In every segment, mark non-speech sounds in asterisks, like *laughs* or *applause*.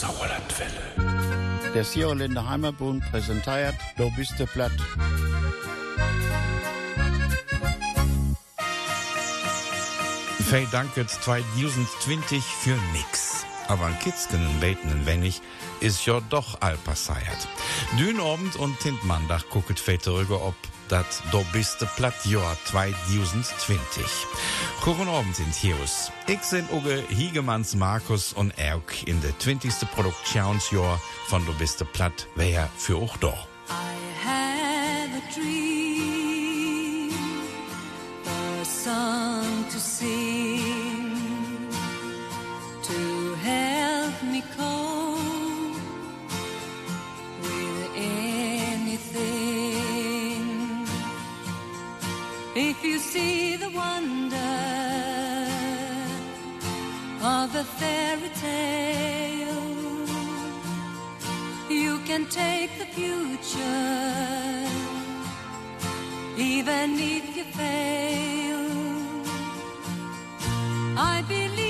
Sauerlandwelle. Der Sierländer Heimatbund präsentiert Du bist der Platt. Fei danket 2020 für nix. Aber an Kitzken beten ein wenig ist ja doch all passiert. Dünabend und Tintmandach gucket Väter ob dat do bist de platt Jahr 2020. Guten Abend in Hius. Ich sind Uge Hiegemanns Markus und Erk in der 20. Produktionsjahr von Du bist de platt, wer für auch doch. I have a dream, a song to sing, to help me cope see the wonder of a fairy tale, you can take the future, even if you fail. I believe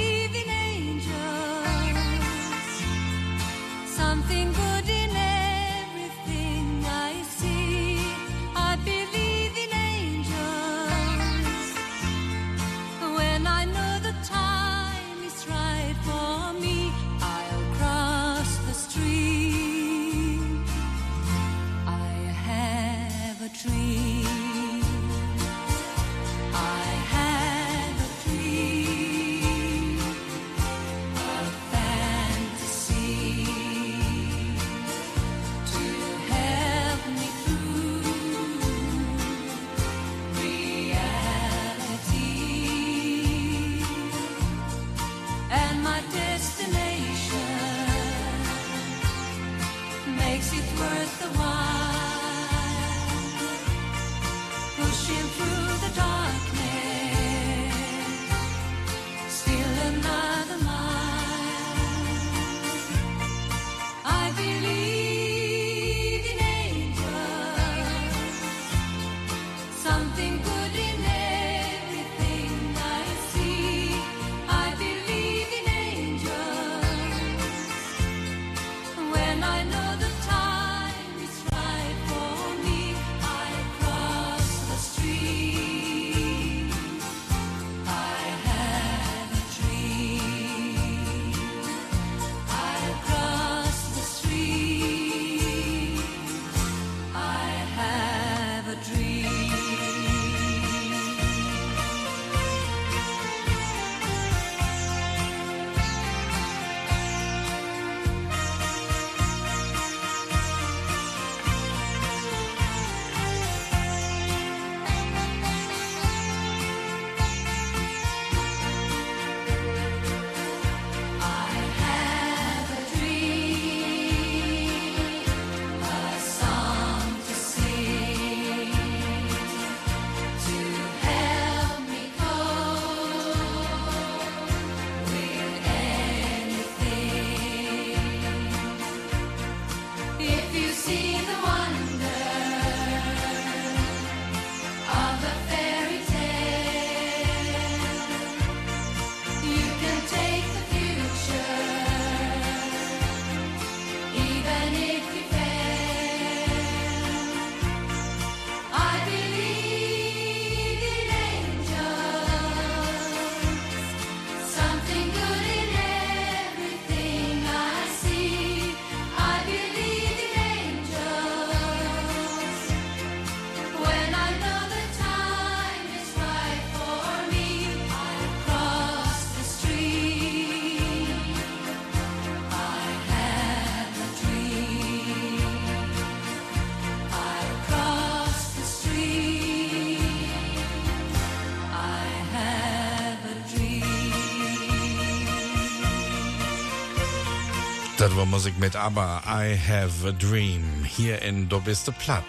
war Musik mit ABBA, I Have a Dream, hier in Du bist de Platt.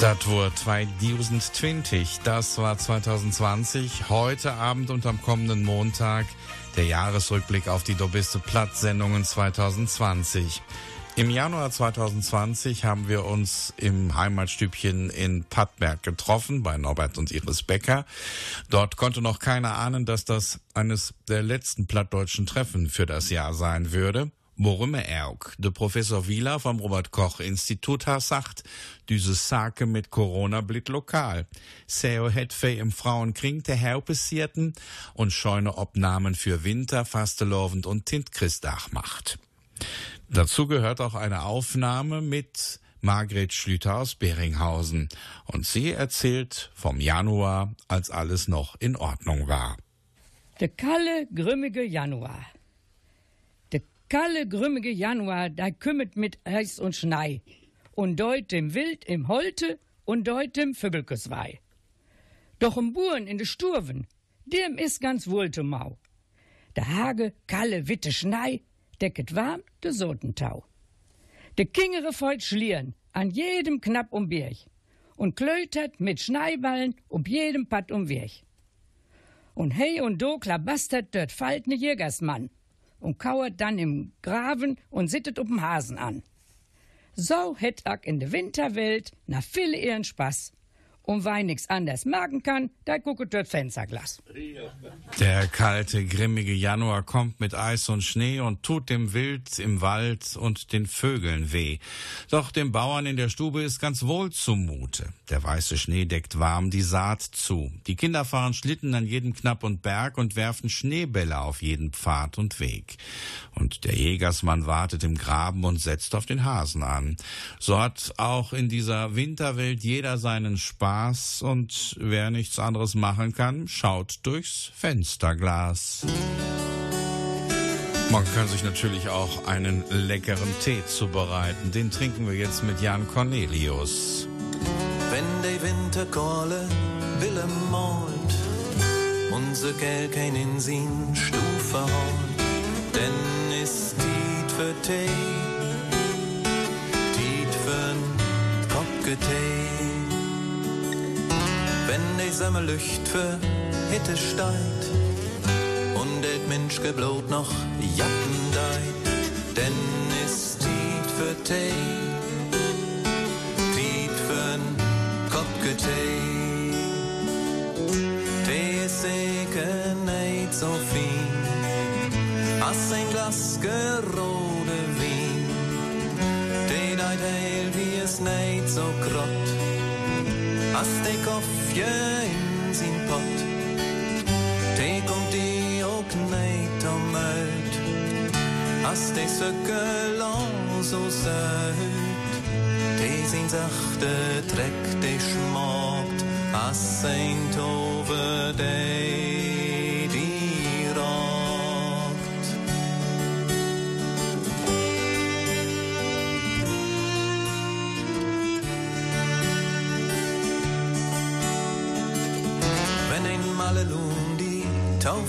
Das war 2020, das war 2020, heute Abend und am kommenden Montag der Jahresrückblick auf die Du bist de Platt Sendungen 2020. Im Januar 2020 haben wir uns im Heimatstübchen in Pattberg getroffen bei Norbert und Iris Becker. Dort konnte noch keiner ahnen, dass das eines der letzten plattdeutschen Treffen für das Jahr sein würde. Worum er auch, der Professor Wieler vom Robert-Koch-Institut hat sagt, diese Sake mit Corona blit lokal. Seo het fe im Frauenkring der Herr passierten und scheune Obnahmen für Winter, Fastelovend und Tintchristach macht. Dazu gehört auch eine Aufnahme mit Margret Schlüter aus Beringhausen. Und sie erzählt vom Januar, als alles noch in Ordnung war. Der kalle, grimmige Januar. Der kalle, grimmige Januar, da kümmert mit Eis und Schnei. Und deut dem Wild im Holte und deut dem Vögelkeswei. Doch im Buren in de Sturven, dem is ganz wohl zu Mau. Der Hage, kalle, witte Schnei, decket warm de Sotentau. De Kingere folgt schlieren, an jedem Knapp um Birch. Und klötert mit Schneiballen ob jedem Patt um Wirch. Und hey und do klabastert dort faltne Jägersmann und kauert dann im Graben und sittet up'm Hasen an. So hätt ak in de Winterwelt na viele ihren Spaß. Und weil nix anders magen kann, da gucket dort Fensterglas. Der kalte, grimmige Januar kommt mit Eis und Schnee und tut dem Wild im Wald und den Vögeln weh. Doch dem Bauern in der Stube ist ganz wohl zumute. Der weiße Schnee deckt warm die Saat zu. Die Kinder fahren Schlitten an jedem Knapp und Berg und werfen Schneebälle auf jeden Pfad und Weg. Und der Jägersmann wartet im Graben und setzt auf den Hasen an. So hat auch in dieser Winterwelt jeder seinen Spaß und wer nichts anderes machen kann, schaut durchs Fensterglas. Man kann sich natürlich auch einen leckeren Tee zubereiten. Den trinken wir jetzt mit Jan Cornelius. Wenn de Winterkohle Wille malt, unser Geld kein in sin Stufe holt, denn ist Tiet für Tee, Tiet für'n Kopfgetee. De Sommerlücht für Hitte steigt und det Mensch geblot noch Jacken deit, denn ist Tiet für Tee, Tiet für'n Kopfgetee. Tee ist sicher nicht so fein, als ein Glas gerode Wein. Tee deit heil wie es nicht so grott, als de Koffje in sin Pott. Tee kommt die auch nicht om uit, als de Söckel so söt. Tee sin sachte Dreck, de schmockt, als ein Tove, de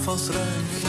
van schrijft.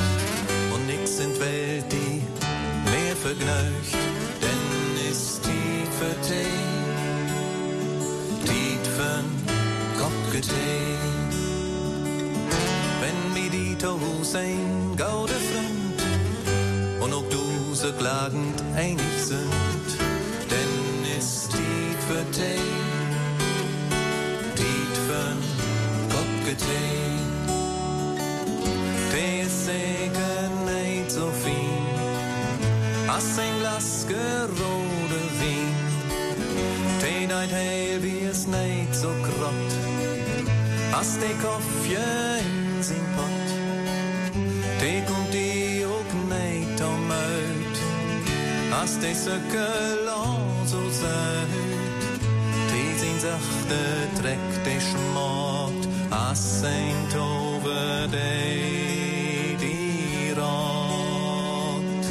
Dreck, de schmockt, als ein Tove, de die rockt.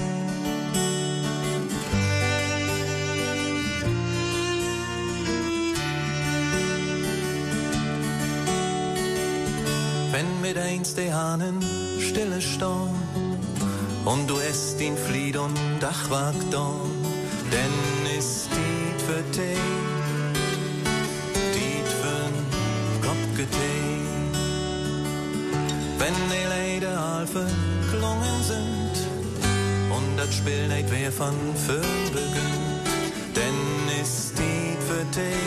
Wenn mit eins de Hahnen stille stehen und du esst in Flied und Dachwag don, denn ist die für Tee, die für'n Kopfgetee. Wenn die Leide Alfe klungen sind und das Spiel nicht wer von Föhn begönnt, denn ist dit dich,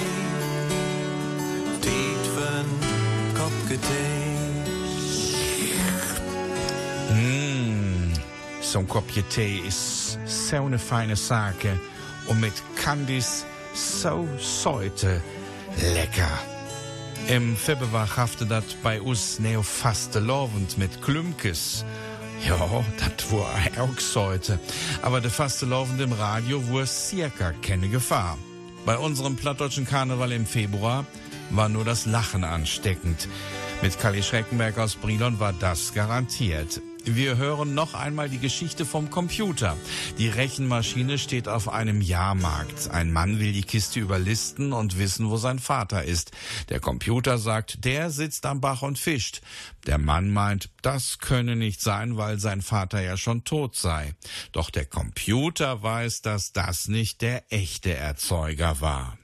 dit für ein Kopfgetee. Zo'n kopje thee is zo'n fijne Sake. Und mit Candies so heute lecker. Im Februar hafte dat bei uns neo faste lovend mit Klümkes. Ja, dat war auch heute. Aber der faste lovend im Radio war circa keine Gefahr. Bei unserem plattdeutschen Karneval im Februar war nur das Lachen ansteckend. Mit Kali Schreckenberg aus Brilon war das garantiert. Wir hören noch einmal die Geschichte vom Computer. Die Rechenmaschine steht auf einem Jahrmarkt. Ein Mann will die Kiste überlisten und wissen, wo sein Vater ist. Der Computer sagt, der sitzt am Bach und fischt. Der Mann meint, das könne nicht sein, weil sein Vater ja schon tot sei. Doch der Computer weiß, dass das nicht der echte Erzeuger war.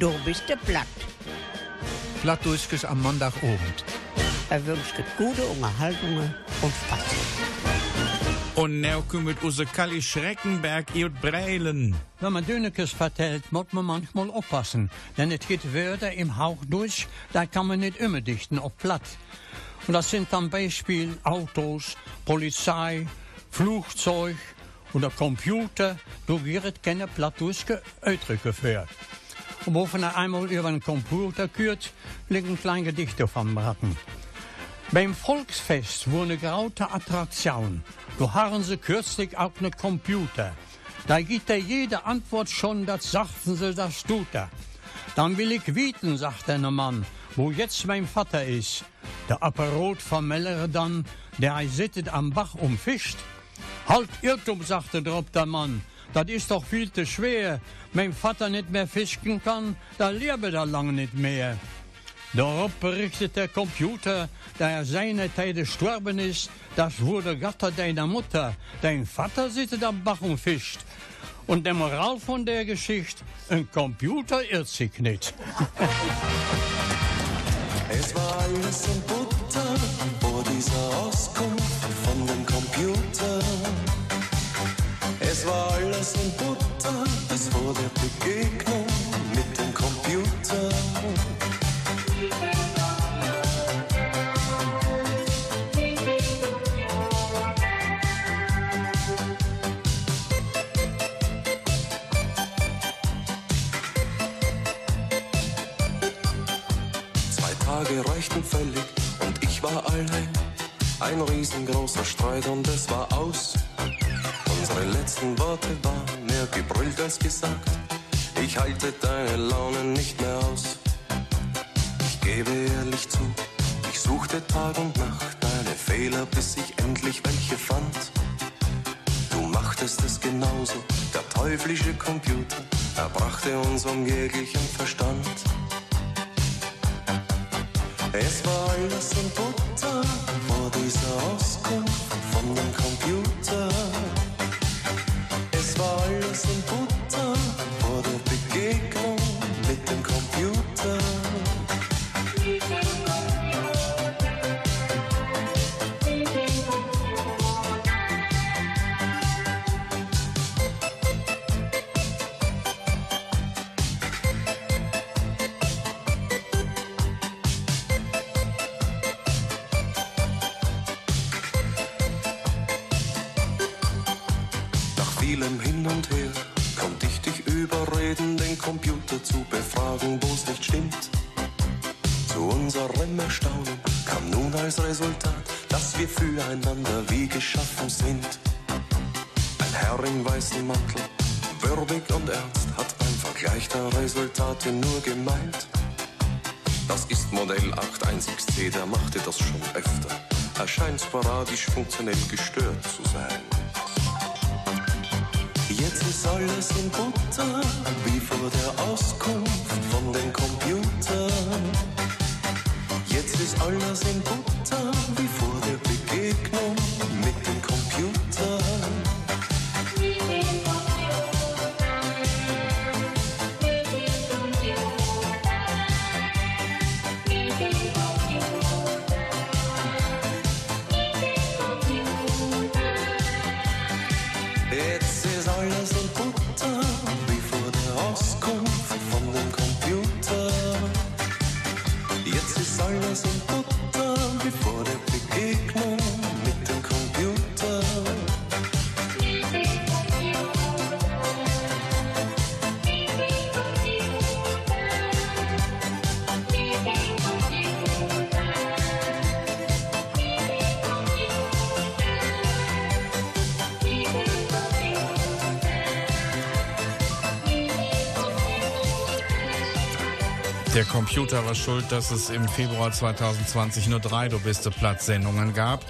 Du bist der Platt. Plattdurchs am Montagabend. Er wünscht gute Unterhaltungen und Spaß. Und now kommt unser Kali Schreckenberg und Breilen. Wenn man Dönekes vertellt, muss man manchmal aufpassen. Denn es geht Wörter im Hauch durch, da kann man nicht immer dichten auf platt. Und das sind dann Beispiel Autos, Polizei, Flugzeug oder Computer. Du wirst keine plattdeutsche Ausdrücke für. Und wo man einmal über einen Computer kürt, liegt ein kleines Gedicht auf am Ratten. Beim Volksfest wurde eine graute Attraktion. Du haben sie kürzlich auch ne Computer. Da gibt er jede Antwort schon, das sagten sie, das tut er. Dann will ich wieten, sagt der Mann, wo jetzt mein Vater ist. Der Apparot vermellere dann, der sittet am Bach und fischt. Halt Irrtum, sagte drauf der Mann. Das ist doch viel zu schwer. Mein Vater nicht mehr fischen kann, da lebe er lange nicht mehr. Darauf berichtet der Computer, da er seine Zeit gestorben ist, das wurde Gatter deiner Mutter. Dein Vater sitzt am Bach und fischt. Und der Moral von der Geschichte, ein Computer irrt sich nicht. Es war alles in Butter vor dieser Auskunft Alles in Butter bis vor der Begegnung mit dem Computer. Zwei Tage reichten völlig und ich war allein. Ein riesengroßer Streit und es war aus. Unsere letzten Worte waren mehr gebrüllt als gesagt. Ich halte deine Laune nicht mehr aus. Ich gebe ehrlich zu, ich suchte Tag und Nacht deine Fehler, bis ich endlich welche fand. Du machtest es genauso, der teuflische Computer, er brachte uns um jeglichen Verstand. Es war alles in Butter vor dieser Auskunft von dem Computer. Sporadisch funktionell gestört zu sein. Computer war schuld, dass es im Februar 2020 nur drei Du biste Platz-Sendungen gab.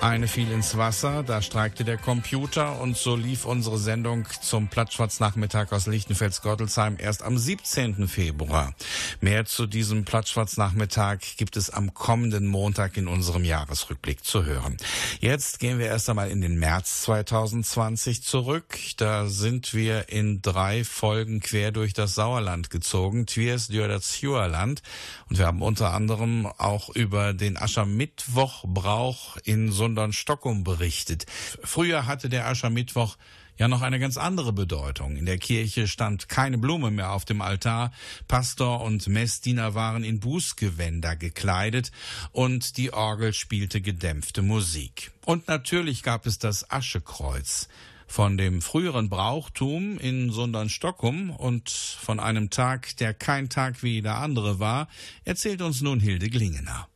Eine fiel ins Wasser, da streikte der Computer und so lief unsere Sendung zum Plattschwarznachmittag aus Lichtenfels-Gottelsheim erst am 17. Februar. Mehr zu diesem Plattschwarznachmittag gibt es am kommenden Montag in unserem Jahresrückblick zu hören. Jetzt gehen wir erst einmal in den März 2020 zurück. Da sind wir in drei Folgen quer durch das Sauerland gezogen, Twiers durch das. Und wir haben unter anderem auch über den Aschermittwochbrauch in Sundern-Stockholm berichtet. Früher hatte der Aschermittwoch ja noch eine ganz andere Bedeutung. In der Kirche stand keine Blume mehr auf dem Altar, Pastor und Messdiener waren in Bußgewänder gekleidet und die Orgel spielte gedämpfte Musik. Und natürlich gab es das Aschekreuz. Von dem früheren Brauchtum in Sundern-Stockholm und von einem Tag, der kein Tag wie jeder andere war, erzählt uns nun Hilde Glingener.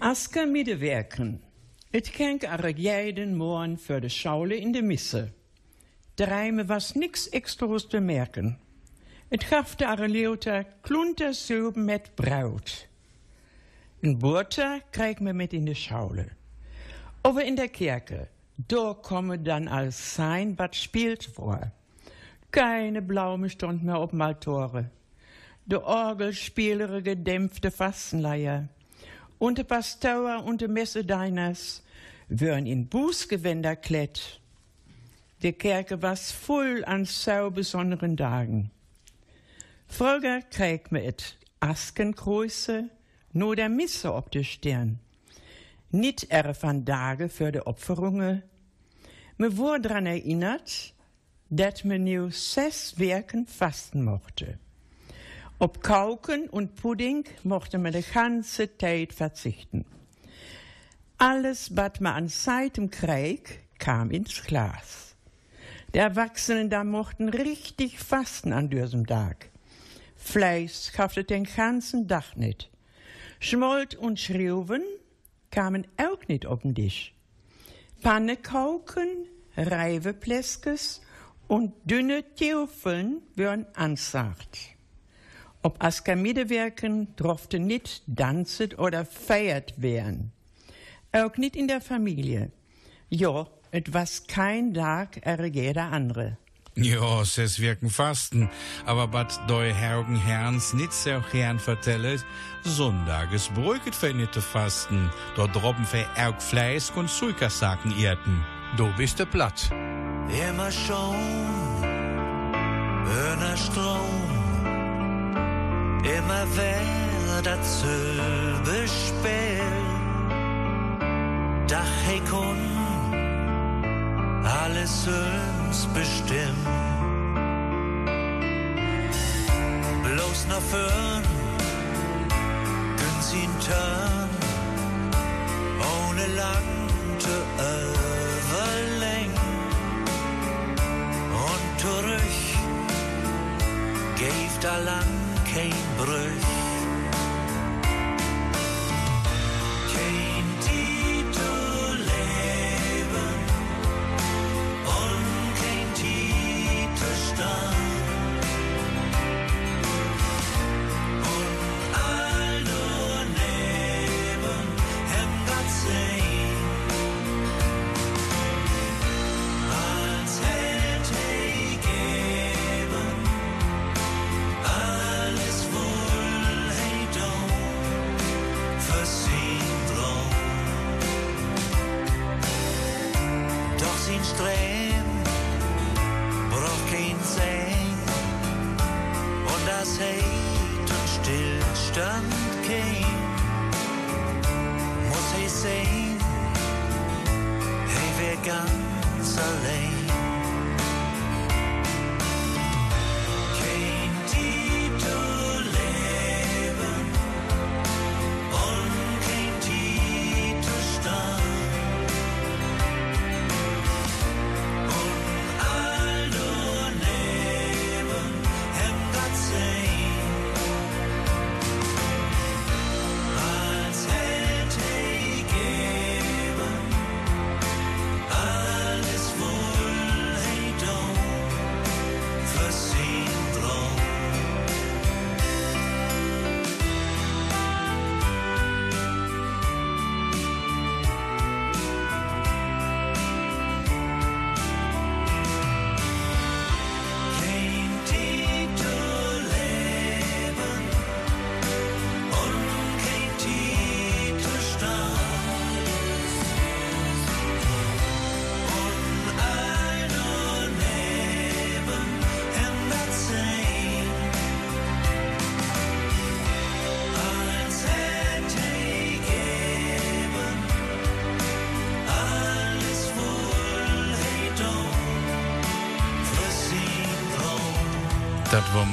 Aska Middenwerken. Het kenk er jeden morgen voor de schaule in de misse. De rijme was niks extra's te merken. Het gaf de Areleuter kluntersoep met brood. Een boerta kreeg me met in de schaule. Over in der Kirche, daar komme dann als sein, wat spielt vor. Keine Blaume stond mehr op Maltore. De Orgel spielere gedämpfte Fastenleier. Und de Pastor und de Messedeiners würden in Bußgewänder klätt. De Kerke was voll an so besonderen Tagen. Früher krieg me et Askenkreuze, nur der Misse op de Stirn. Nicht er van Tage für de Opferungen. Me wurde dran erinnert, dat me nu zes Werken fasten mochte. Op Kauken und Pudding mochte man de ganze Zeit verzichten. Alles, wat man an Zeitem kreeg, kam ins Glas. Die Erwachsenen da mochten richtig fasten an diesem Tag. Fleisch kaufte den ganzen Tag nicht. Schmolt und Schriuwen kamen auch nicht auf den Tisch. Pannekauken, Reivepleskes und dünne Teufeln würden ansagt. Ob Askermiedewerken durfte nicht danzet oder feiert werden. Auch nicht in der Familie. Ja, etwas kein Tag er jeder andere. Ja, es wirken Fasten, aber bat doi Hergen Herrns nit so gern vertellet, Sonntages brücket für nitte Fasten, dort droben für Erg Fleisch und Suikasaken irten. Du bist de platt. Immer schon, öner Strom, immer wer dasselbe Spiel. Dach he kun alles uns bestimmt. Bloß noch für'n, gün's ihn turn, ohne lang zu. Und zurück, geeft da lang kein Brüch.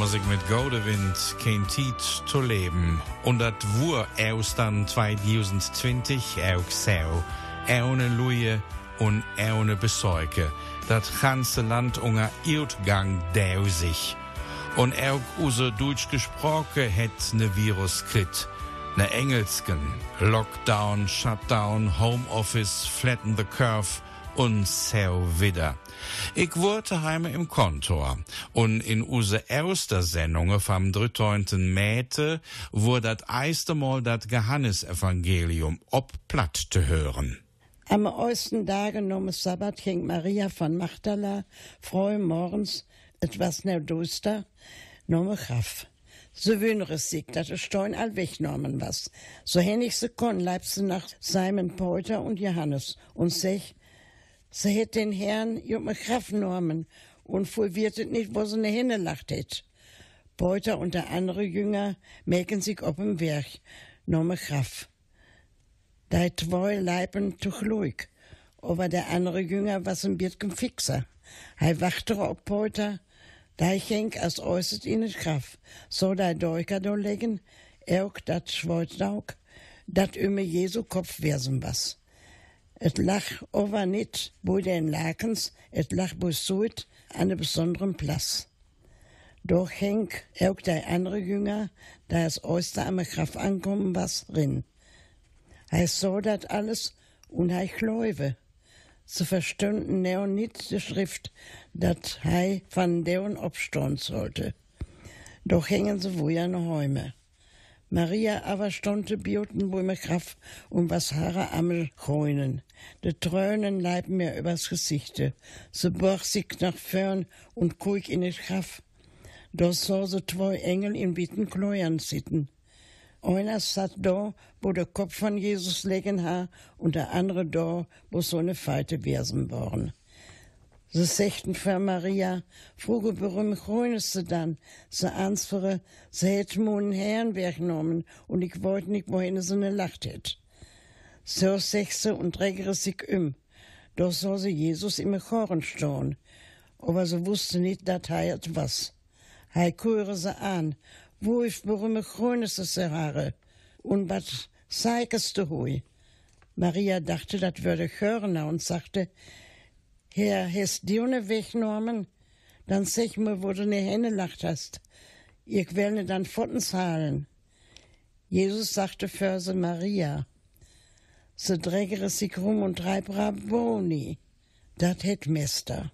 Musik mit Godewind, kein Tiet zu leben. Und dat war aus dann 2020 auch so. Ohne Luje und ohne Besorge. Dat ganze Land unter Erdgang sich. Und auch unser Deutsch gesprochen het ne Virus krit. Ne Engelsken. Lockdown, Shutdown, Homeoffice, Flatten the Curve und so wieder. Ich wurde heime im Kontor und in use erster Sendung vom 13. Mäte wurde das erste Mal das Johannesevangelium ob platt zu hören. Am ersten Tage nom Sabbat ging Maria von Magdala früh morgens, etwas ne duster, nom Graf. So wünere sich, dat es Stein all wegnommen was. So hennig se kon, leib sie nach Simon Peuter und Johannes und sech, sie hätt den Herrn jume Graf genommen und wohl wird es nicht, wo sie ne Henne lacht hätt. Peuter und der andere Jünger mäken sich op im Werk, nomme Graf. Da zwei Leiben tuchluig, aber der andere Jünger was ein bisschen fixer. Hij wachte op Peuter, da ich henk als äußert in het graf. So da Deuker do legen, auch dat Schweutdauk, dat ümme Jesu Kopf wesen was. Et lach over nit, wo den Lakens, et lach bo suit, an einem besonderen Platz. Doch henk auch der andere Jünger, da es Oster am Graf ankommen was, rin. Hij so dat alles und hij gläuwe. Sie verstünden neo nicht die Schrift, dat hij van deun opstehen sollte. Doch hängen sie wohl an Häume. Maria aber stonte bioten mir Kraft und was Haare ammel heunen. De Tränen leiben mir übers Gesichte. Sie borg sich nach fern und kuig in het Graf. Da sah sie zwei Engel in witten Kleuern sitten. Einer satt da, wo der Kopf von Jesus legen ha, und der andere da, wo so eine Feite wesen worden. Sie sechten für Maria, fruge berühm grünes sie dann, sie ansfere, sie hätt mun Herrn weggenommen, und ich wollt nicht, wohin sie ne lacht hätt. So sech sie und trägere sich um. Da sah sie Jesus im Choren stehen, aber sie wusste nicht, dat het was. Hij kuure sie an, wo ich berühme grünes sie Haare, und wat zeigest du hui? Maria dachte, dat würde hören und sagte, Herr, hast du ne weggenommen? Dann sag mir, wo du ne Hände lacht hast. Ich will ne dann Pfoten zahlen. Jesus sagte für sie Maria. Sie drägere sich rum und treib Rabboni. Dat het Mester.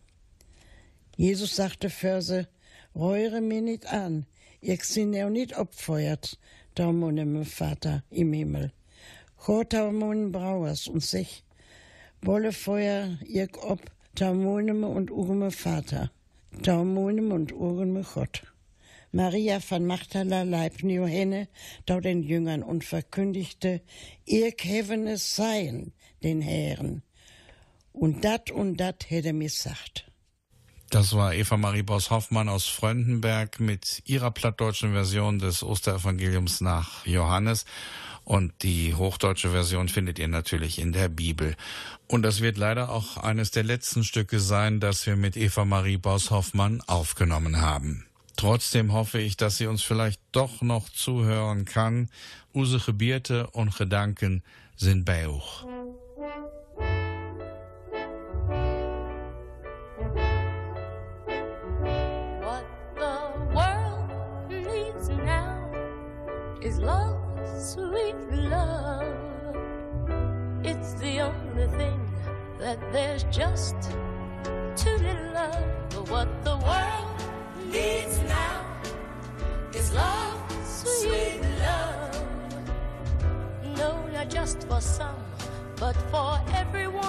Jesus sagte für sie, reure mir nicht an. Ich sind ja nicht opfeuert, da mon im Vater im Himmel. Gott da mon brauers und sich, wolle feuer ich ob, da monem und urme Vater, da monem und urme Gott. Maria von Magdala leib da den Jüngern und verkündigte, ihr heven es sein, den Herren. Und dat und dat hätte mir sagt. Das war Eva Marie Boss-Hoffmann aus Fröndenberg mit ihrer plattdeutschen Version des Osterevangeliums nach Johannes. Und die hochdeutsche Version findet ihr natürlich in der Bibel. Und das wird leider auch eines der letzten Stücke sein, das wir mit Eva Marie Boss-Hoffmann aufgenommen haben. Trotzdem hoffe ich, dass sie uns vielleicht doch noch zuhören kann. Use Gebierte und Gedanken sind bei euch. That there's just too little love But what the world needs now is love, sweet love. No, not just for some, but for everyone.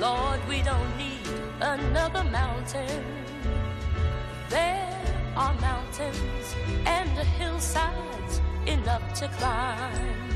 Lord, we don't need another mountain. There are mountains and hillsides enough to climb.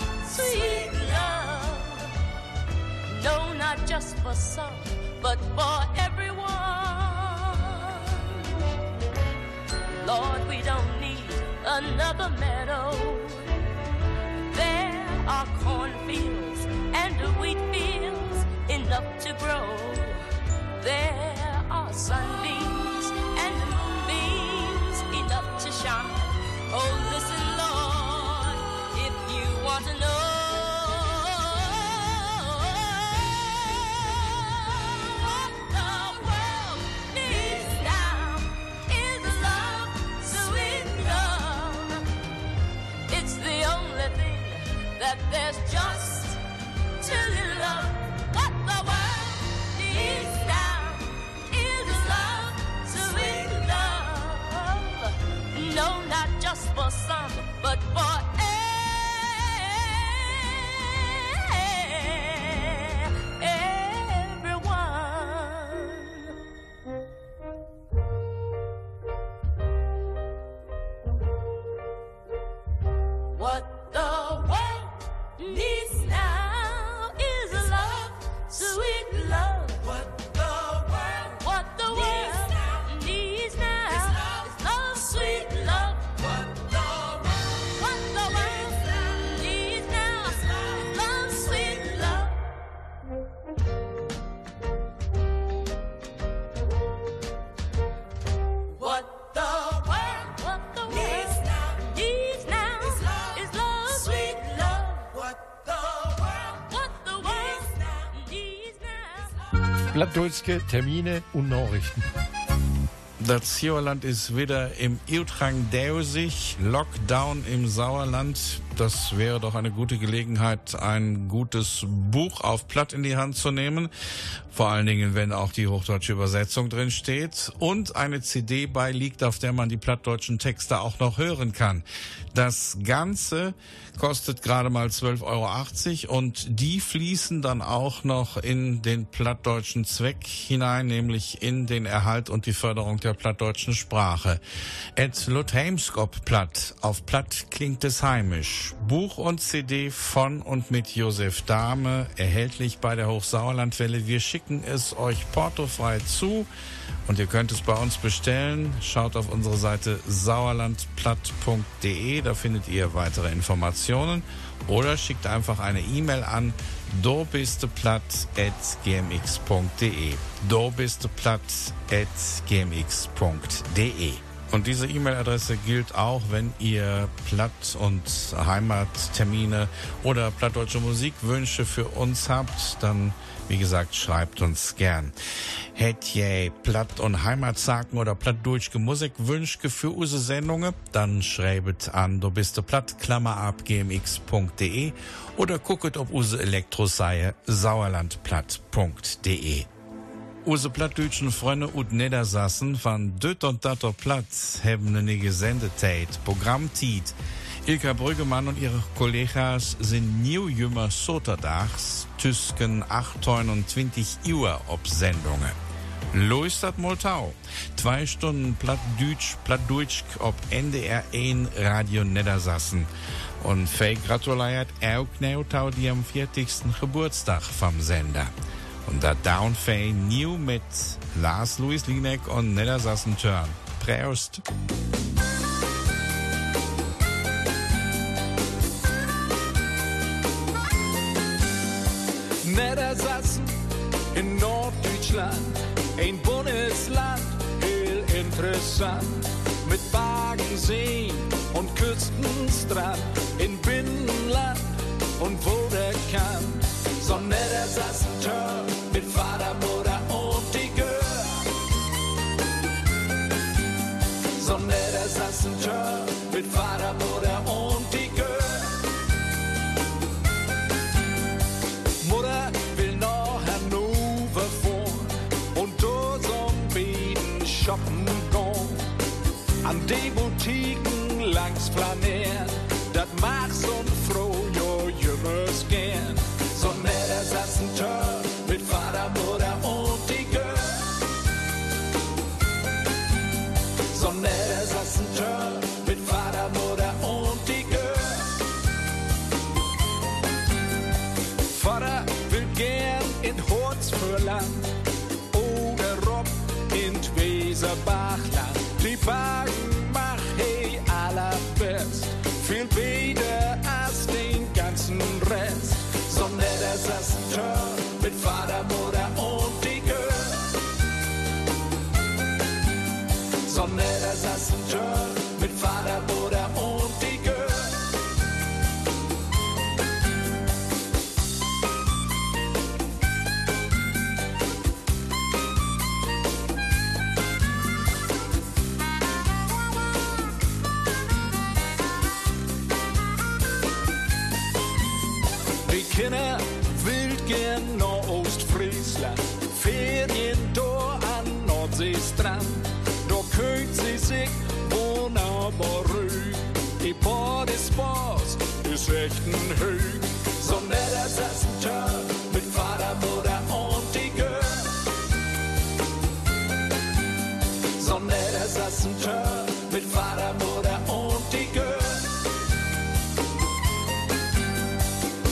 sweet love. No, not just for some, but for everyone. Lord, we don't need another meadow. There are cornfields and wheat fields enough to grow. There are sunbeams Plattdeutsche Termine und Nachrichten. Das Sauerland ist wieder im Iltrang Deusig, Lockdown im Sauerland. Das wäre doch eine gute Gelegenheit, ein gutes Buch auf Platt in die Hand zu nehmen. Vor allen Dingen, wenn auch die hochdeutsche Übersetzung drin steht und eine CD beiliegt, auf der man die plattdeutschen Texte auch noch hören kann. Das Ganze kostet gerade mal 12,80 Euro und die fließen dann auch noch in den plattdeutschen Zweck hinein, nämlich in den Erhalt und die Förderung der plattdeutschen Sprache. Et Lotheimskop Platt, auf Platt klingt es heimisch. Buch und CD von und mit Josef Dahme, erhältlich bei der Hochsauerlandwelle. Wir schicken es euch portofrei zu und ihr könnt es bei uns bestellen. Schaut auf unsere Seite sauerlandplatt.de, da findet ihr weitere Informationen oder schickt einfach eine E-Mail an dobisteplatt.gmx.de dobisteplatt.gmx.de und diese E-Mail-Adresse gilt auch, wenn ihr Platt- und Heimattermine oder plattdeutsche Musikwünsche für uns habt, dann wie gesagt, schreibt uns gern. Hätt ihr Platt- und Heimatsagen oder plattdeutsche Musikwünsche für unsere Sendungen, dann schreibt an du bist platt, Klammer ab, gmx.de oder gucket auf unsere Elektroseite sauerlandplatt.de. Unsere plattdeutschen Freunde und Niedersassen von Döt und Datter Platz haben eine Gesendetät, Programmtiet. Ilka Brüggemann und ihre Kollegas sind new jümmer Soterdags zwischen 8 und 20 Uhr auf Sendungen. Los dat Moltau. Zwei Stunden Plattdeutsch, Plattdeutsch ob NDR 1 Radio Niedersassen. Und Fake gratuliert auch Neutau die am 40. Geburtstag vom Sender. Und da Downfay New mit Lars Louis Linek und Niedersassen Turn. Prost. Niedersachsen in Norddeutschland, ein Bundesland, heel interessant. Mit Bagensee und Küstenstrand, in Binnenland und wo der kann. So Niedersachsen Turn mit Vater, Mutter unser Bachland. Die Wagen rügen. Die Bodyspaß ist echt ein Höhen. So nett als das ein Turn mit Vater, Mutter und die Girl. So nett als das ein Turn mit Vater, Mutter und die Girl.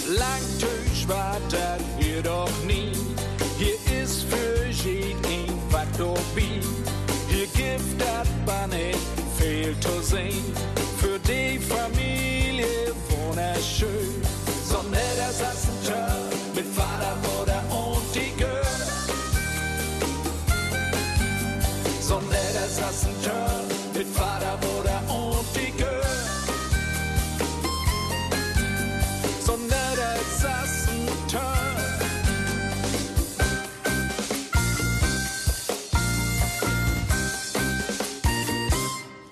Langtisch war das hier doch nie. Hier ist für jeden was dabei. Gibt das Banne viel zu sehen. Für die Familie wunderschön. So nett als ein Turn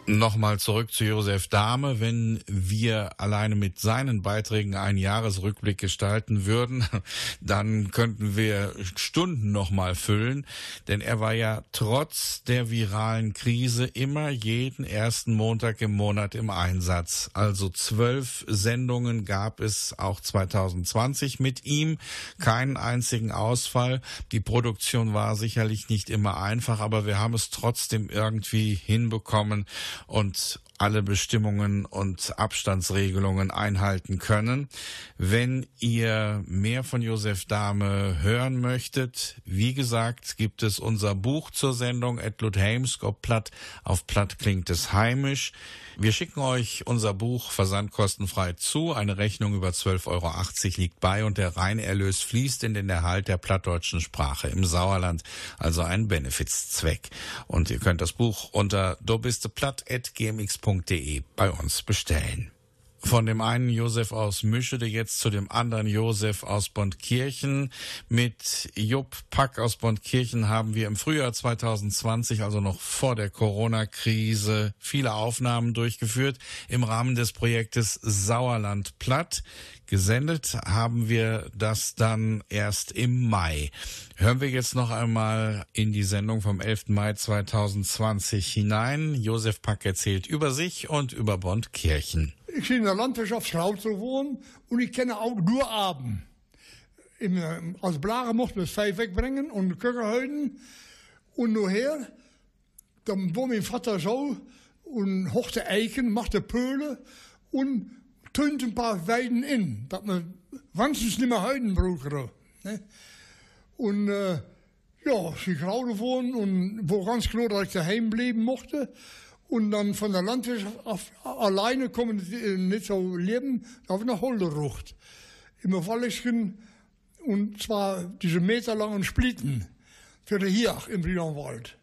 Nochmal zurück zu Josef Dahme. Wenn wir alleine mit seinen Beiträgen einen Jahresrückblick gestalten würden, *laughs* dann könnten wir Stunden nochmal füllen. Denn er war ja trotz der viralen Krise immer jeden ersten Montag im Monat im Einsatz. Also zwölf Sendungen gab es auch 2020 mit ihm. Keinen einzigen Ausfall. Die Produktion war sicherlich nicht immer einfach, aber wir haben es trotzdem irgendwie hinbekommen und alle Bestimmungen und Abstandsregelungen einhalten können. Wenn ihr mehr von Josef Dahme hören möchtet, wie gesagt, gibt es unser Buch zur Sendung Edlud Heimskop Platt. Auf Platt klingt es heimisch. Wir schicken euch unser Buch versandkostenfrei zu. Eine Rechnung über 12,80 Euro liegt bei und der Reinerlös fließt in den Erhalt der plattdeutschen Sprache im Sauerland, also ein Benefizzweck. Und ihr könnt das Buch unter dobisteplatt.gmx.de bei uns bestellen. Von dem einen Josef aus Mischede jetzt zu dem anderen Josef aus Bondkirchen. Mit Jupp Pack aus Bondkirchen haben wir im Frühjahr 2020, also noch vor der Corona-Krise, viele Aufnahmen durchgeführt im Rahmen des Projektes Sauerland Platt. Gesendet haben wir das dann erst im Mai. Hören wir jetzt noch einmal in die Sendung vom 11. Mai 2020 hinein. Josef Pack erzählt über sich und über Bondkirchen. Ich bin in der Landwirtschaftsschlau zu wohnen und ich kenne auch nur Abend. Im, äh, als Blagen mochten wir vijf wegbrengen und Köckerhäuten. Und nachher, dann war mein Vater so und hochte Eiken, machte Pöhle und tönt ein paar Weiden in, man wenigstens nicht mehr Heiden brauchen. Ne? Und äh, ja, sie grauden wohnen und war ganz klar, dass ich daheim bleiben mochte. Und dann von der Landwirtschaft auf, alleine kommen die nicht so leben, da habe ich nach Holderucht. Im Wallischen, und zwar diese meterlangen Splitten für den Hiach im Brionwald.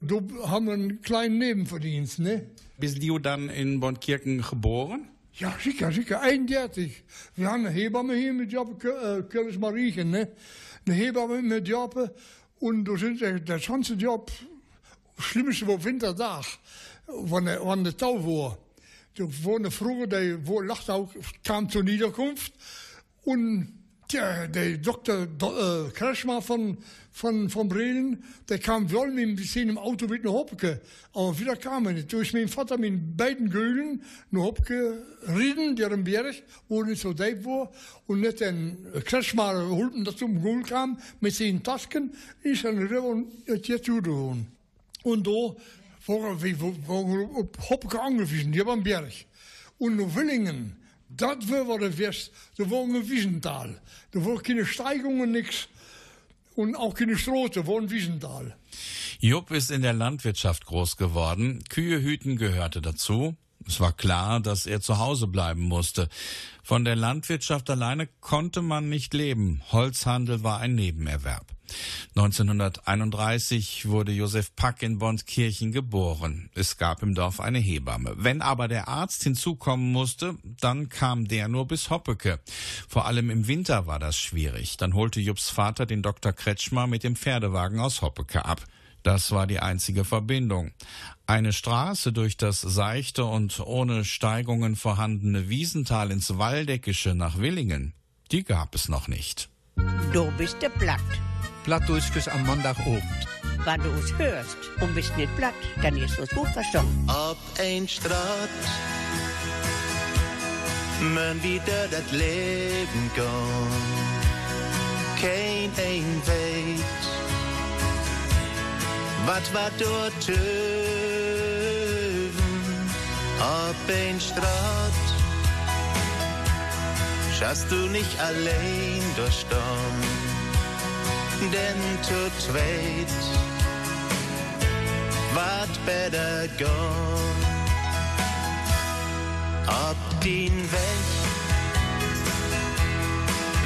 Da haben wir einen kleinen Nebenverdienst, ne? Bist du dann in Bondkirchen geboren? Ja, sicher, sicher, 31. Wir haben eine Hebamme hier mit Job, äh, Kölns Mariechen, ne? Eine Hebamme mit Job. Und da sind der, der ganze Job, schlimmste war Winterdag, wann der, wann der Tau war. Da woonde vroeger, die wo- lag ook, kwam zur Niederkunft. Und tja, der Dr. Do, äh, Kretschmer von, von, von Breden, der kam wel mit ein Auto mit nach Hoppeke. Aber wieder kam er nicht. Durch mein Vater mit beiden Göhlen nach Hoppeke reden, der im Berg, wo nicht so deep war. Und net den Kretschmer holten, dat zum Goal kam, mit seinen Tasken, ist er rüber und het jetzt doen. Und da waren wir, wir op Hoppeke angewiesen, die haben Berg. Und in Willingen, das war der West, da war ein Wiesental. Da war keine Steigungen, nix. und auch keine Strote, wohnen Wiesenthal. Jupp ist in der Landwirtschaft groß geworden. Kühe hüten gehörte dazu. Es war klar, dass er zu Hause bleiben musste. Von der Landwirtschaft alleine konnte man nicht leben. Holzhandel war ein Nebenerwerb. 1931 wurde Josef Pack in Bondkirchen geboren. Es gab im Dorf eine Hebamme. Wenn aber der Arzt hinzukommen musste, dann kam der nur bis Hoppeke. Vor allem im Winter war das schwierig. Dann holte Jupps Vater den Dr. Kretschmer mit dem Pferdewagen aus Hoppeke ab. Das war die einzige Verbindung. Eine Straße durch das seichte und ohne Steigungen vorhandene Wiesental ins Waldeckische nach Willingen, die gab es noch nicht. Du bist der Platt. Plattdeutsches am Montagabend. Wenn du es hörst und bist nicht platt, dann ist es gut verstanden. Op een straat men wieder das Leben gaan. Kein een weet wat wat door teuven. Op een straat schaust du nicht allein durch Sturm, denn zu zweit wat better go. Op din Weg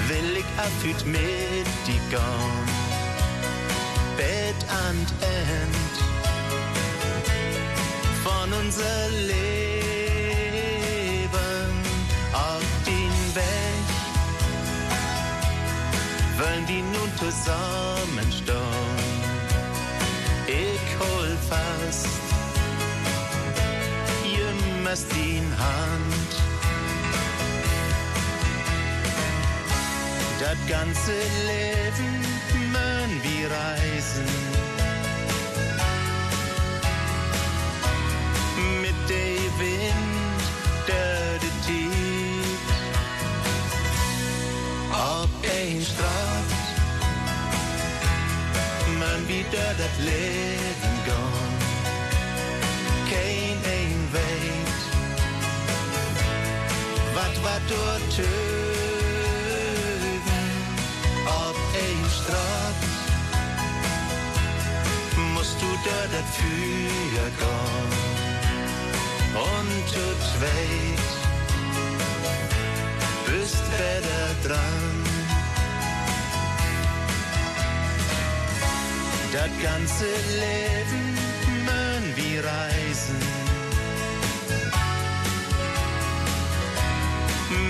will ich afüt mit die gaan. Bett an End von unser Leben wollen die nun zusammenstehen. Ich hol fast jemals die Hand. Das ganze Leben mön wir reisen. Mit dem Wind, der die Tief. Wieder das Leben gone. Kein ein Weit, wat wat dort töven. Auf ein Straat, musst du da dafür gehen. Und zu zweit, bist besser dran. Das ganze Leben mön wir reisen.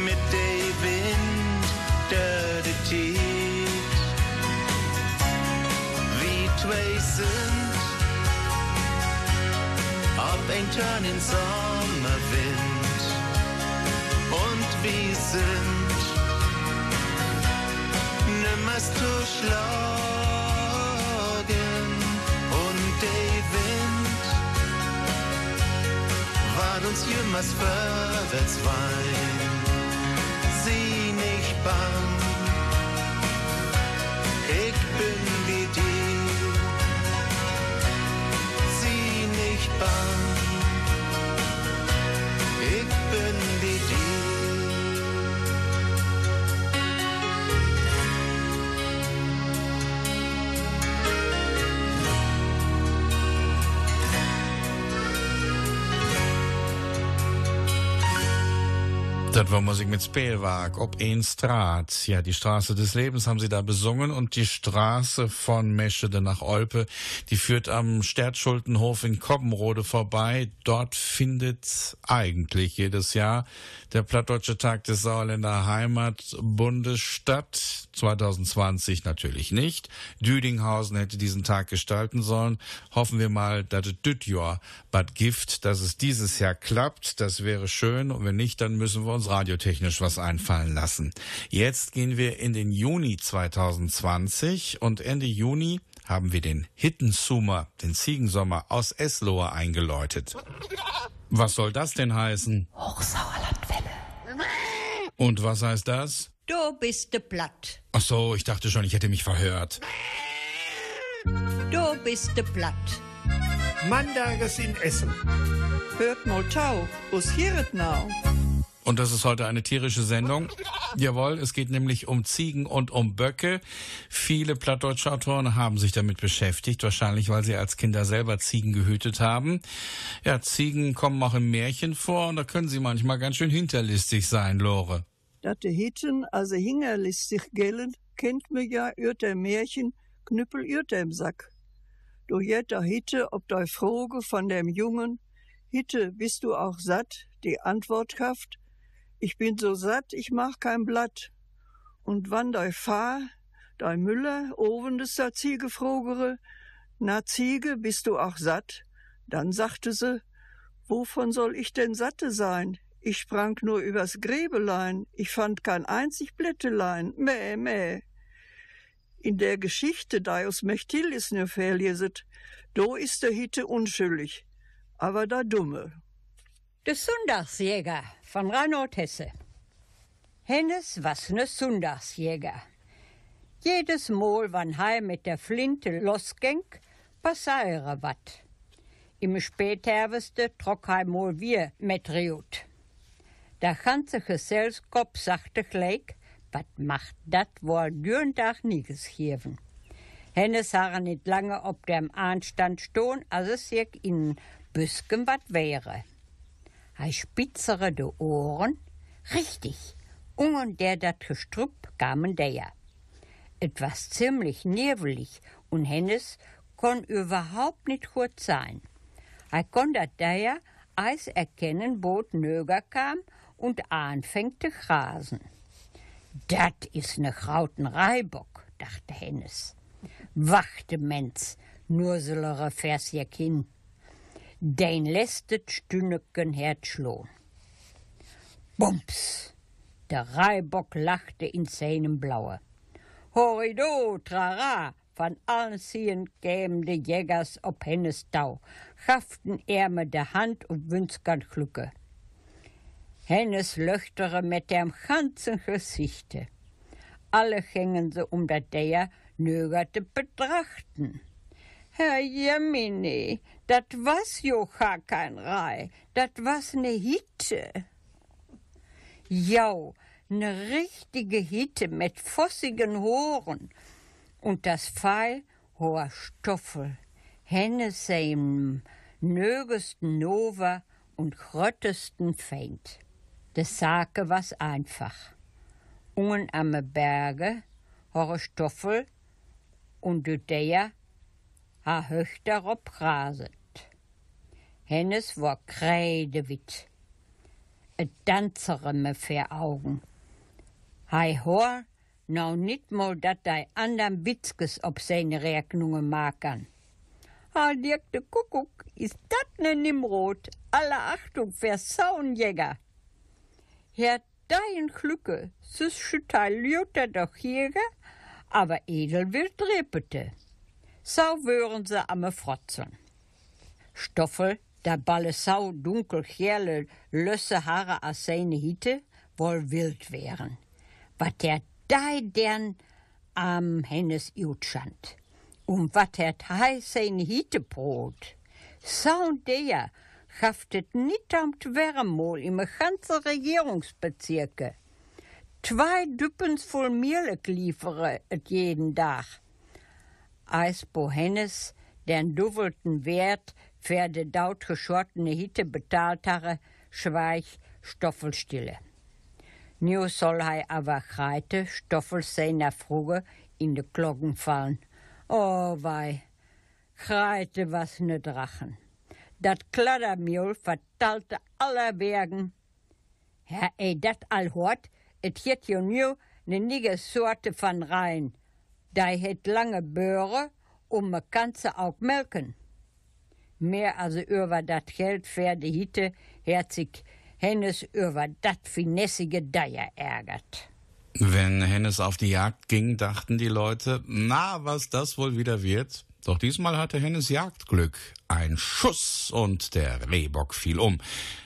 Mit dem Wind, der die Tief. Wie zwei sind, auf ein Turn in Sommerwind. Und wie sind, nimmer zu schlagen. Wind war uns jemals vorwärts wein. Sie nicht bang, ich bin wie dir. Sie nicht bang, Das war Musik mit Spielwag, ob ein Straat. Ja, die Straße des Lebens haben sie da besungen und die Straße von Meschede nach Olpe, die führt am Stertschultenhof in Kobbenrode vorbei. Dort findet eigentlich jedes Jahr der Plattdeutsche Tag des Sauerländer Heimatbundes statt. 2020 natürlich nicht. Düdinghausen hätte diesen Tag gestalten sollen. Hoffen wir mal, dass es düt Jahr bad Gift, dass es dieses Jahr klappt. Das wäre schön. Und wenn nicht, dann müssen wir uns radiotechnisch was einfallen lassen. Jetzt gehen wir in den Juni 2020 und Ende Juni haben wir den Hittensummer, den Ziegensommer aus Eslohe eingeläutet. Was soll das denn heißen? Hochsauerlandwelle. Und was heißt das? Du bist der Platt. Ach so, ich dachte schon, ich hätte mich verhört. Du bist der Platt. Mandages in Essen. Hört mal tau, us hieret nou. Und das ist heute eine tierische Sendung. Jawohl, es geht nämlich um Ziegen und um Böcke. Viele plattdeutsche Autoren haben sich damit beschäftigt, wahrscheinlich weil sie als Kinder selber Ziegen gehütet haben. Ja, Ziegen kommen auch im Märchen vor und da können sie manchmal ganz schön hinterlistig sein, Lore. Dat de Hitten also hingerlistig gellen, kennt mir ja ür der Märchen Knüppel ür dem Sack. Du jet der Hitte ob dei Froge von dem Jungen, Hitte, bist du auch satt? Die Antwort kraft, ich bin so satt, ich mach kein Blatt. Und wann dei Fahr, dei Müller, oven des der Ziege frogere, na Ziege, bist du auch satt? Dann sagte sie, wovon soll ich denn satte sein? Ich sprang nur übers Gräbelein, ich fand kein einzig Blättelein, mäh, mäh. In der Geschichte Daius Mechtilis nur verleset, do ist der Hitte unschuldig, aber da dumme. Der Sonntagsjäger von Reinhold Hesse. Hennes was ne Sonntagsjäger. Jedes Mal, wann heim mit der Flinte losging, passiere wat. Im Spätherbste trock heim mal wir mit Riut. Der ganze Gesellskop sagte gleich, wat macht dat wohl Dürntag nieges gieven. Hennes haben nicht lange ob dem Anstand stohn, als es sich in Büsken wat wäre. Hei spitzere de Ohren, richtig, und der dat Gestrüpp kamen der. Etwas ziemlich nebelig und Hennes kon überhaupt nicht gut sein. Er kon dat der als erkennen, bot Nöger kam und anfängte grasen. Dat is ne grauten Reibock, dachte Hennes. Wachte Mensch, nur sollere vers Den lästet Stünneken Herzschlohn. Bums! Der Reibock lachte in seinem Blaue. Horido, trara! Von allen Ziehen kämen die Jägers ob Hennes Tau, schafften er mit der Hand und wünskern Glücke. Hennes löchtere mit dem ganzen Gesichte. Alle gingen sie um der der nögerte betrachten. Herr Jemini, dat was jo gar kein Rei, dat was ne Hitte. Jau, ne richtige Hitte mit fossigen Horen und das Pfeil hoher Stoffel, henne seinem nögesten Nova und gröttesten Feind. Das Sake was einfach. Ungen am Berge, hohe Stoffel und du ha höchter ob raset. Hennes war kreidewit. Et danzere me für Augen. Hei hor, nau nit mal dat dei andern Witzkes ob seine Rechnungen makern. Ha, Dirk de Kuckuck, ist dat ne Nimrod? Alle Achtung für Saunjäger. Herr dein Glücke, sus schütteil Ljuter doch Jäger, aber Edelwild repete. So würen se amme Frotzen. Stoffel, der balle sau dunkelcherle lösse Haare as seine Hitte, wohl wild wären. Wat der dei dern am Hennes Jutschand. Und wat der hei seine Hitte brot. So der haftet nicht am Wärmol im ganzen Regierungsbezirke. Zwei Düppens voll Mehl liefere jeden Tag. Eis bo Hennes, deren duvelten Wert für de daut geschottene Hitte betalt habe, schweich Stoffelstille. Nu soll hei aber reite Stoffel seiner Fruge in de Glocken fallen. Oh wei, reite was ne Drachen. Dat Kladdermjol vertalte aller Bergen. Herr, ey, dat all hort, et hiet jo nu ne nige Sorte van Rhein. Dei het lange Böhre, um me kanze auch melken. Mehr als über dat Geld die Hitte sich Hennes über dat finessige Deier ärgert. Wenn Hennes auf die Jagd ging, dachten die Leute, na, was das wohl wieder wird. Doch diesmal hatte Hennes Jagdglück. Ein Schuss und der Rehbock fiel um.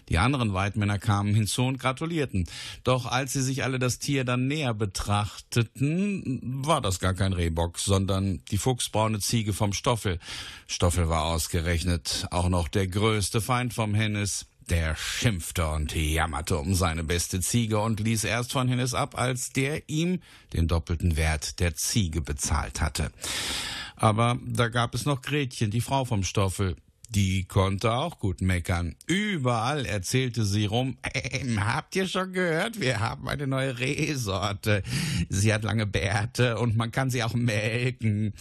Die anderen Weidmänner kamen hinzu und gratulierten. Doch als sie sich alle das Tier dann näher betrachteten, war das gar kein Rehbock, sondern die fuchsbraune Ziege vom Stoffel. Stoffel war ausgerechnet auch noch der größte Feind vom Hennes. Der schimpfte und jammerte um seine beste Ziege und ließ erst von Hennes ab, als der ihm den doppelten Wert der Ziege bezahlt hatte. Aber da gab es noch Gretchen, die Frau vom Stoffel. Die konnte auch gut meckern. Überall erzählte sie rum, ähm, habt ihr schon gehört? Wir haben eine neue Rehsorte. Sie hat lange Bärte und man kann sie auch melken.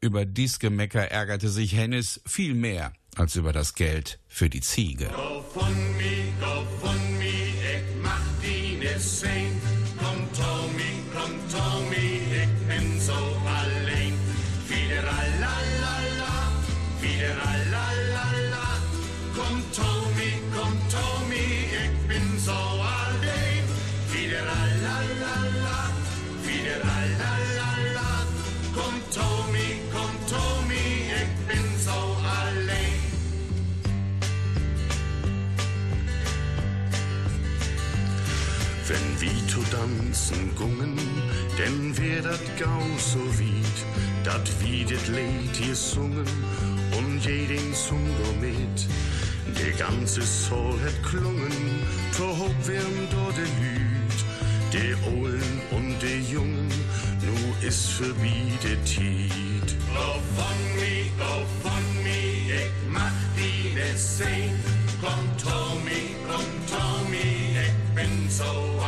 Über dies Gemecker ärgerte sich Hennis viel mehr als über das Geld für die Ziege. Go tanzen gungen, denn wär dat gau so weit, dat wie dit Lied ihr sungen und jeden sung mit. Der ganze Soul het klungen, verhob wärm do de Lüd, der Ollen und der Jungen, nu is verbi de Tiet. Go von mi, go von mi, ich mach die ne sein. Komm Tommy, komm Tommy, ich bin so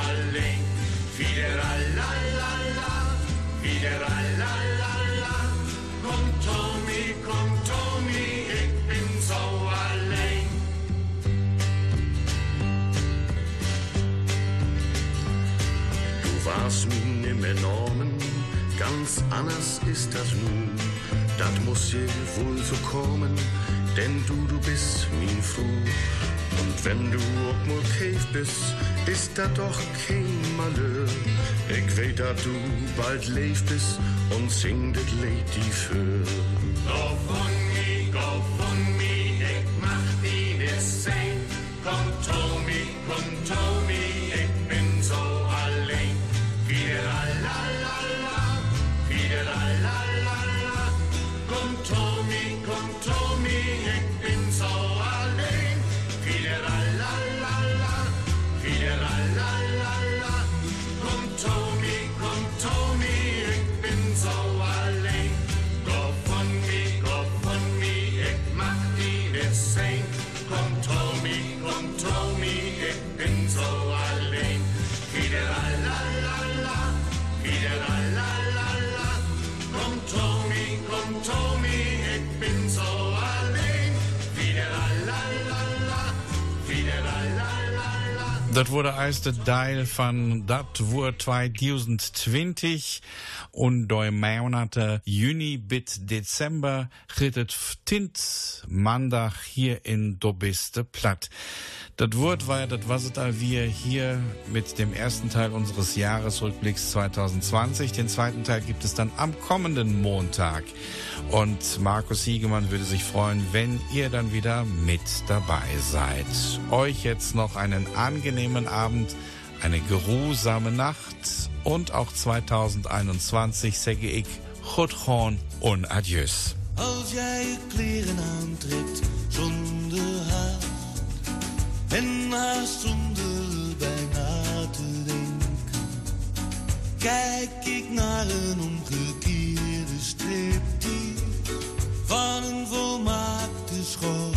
warst mir nimmer Normen, ganz anders ist das nun. Dat muss je wohl so kommen, denn du, du bist min Fru. Und wenn du auch mal bist, ist dat doch kein Malheur. Ich weet, dat du bald leef bist und sing dit Lied die für. Go von mi, Dat wurde eiste Teil van dat woord 2020 und doi Monate Juni bis Dezember rittet tint Mandag hier in Dobiste platt. Das Wort war ja, das was all wir hier mit dem ersten Teil unseres Jahresrückblicks 2020. Den zweiten Teil gibt es dann am kommenden Montag. Und Markus Hiegemann würde sich freuen, wenn ihr dann wieder mit dabei seid. Euch jetzt noch einen angenehmen Abend, eine geruhsame Nacht und auch 2021 sage ich Chutchon und Adieus. Als jij je kleren aantrekt zonder haast en haast zonder bij na te denken, kijk ik naar een omgekeerde striptease van een volmaakte schoonheid.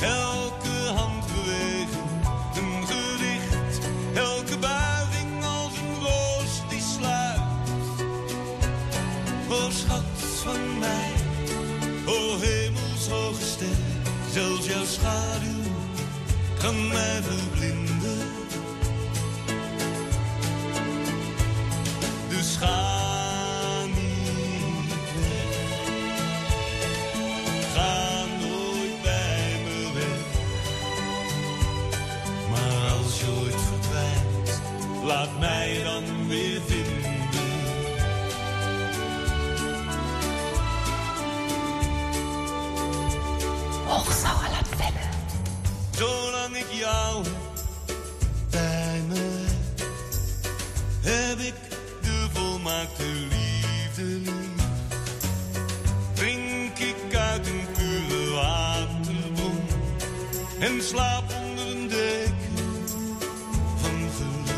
Elke handbeweging een gedicht, elke buiging als een roos die sluit. O schat van mij, zelfs jouw schaduw kan mij verblinden. Dus ga niet weg, ga nooit bij me weg. Maar als je ooit verdwijnt, laat mij dan weer vinden. Hochsauerlandwelle. Zolang ik jou bij me heb, ik de volmaakte liefde lief. Drink ik uit een pure waterbron slaap onder een deken van geluk.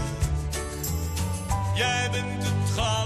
Jij bent het goudste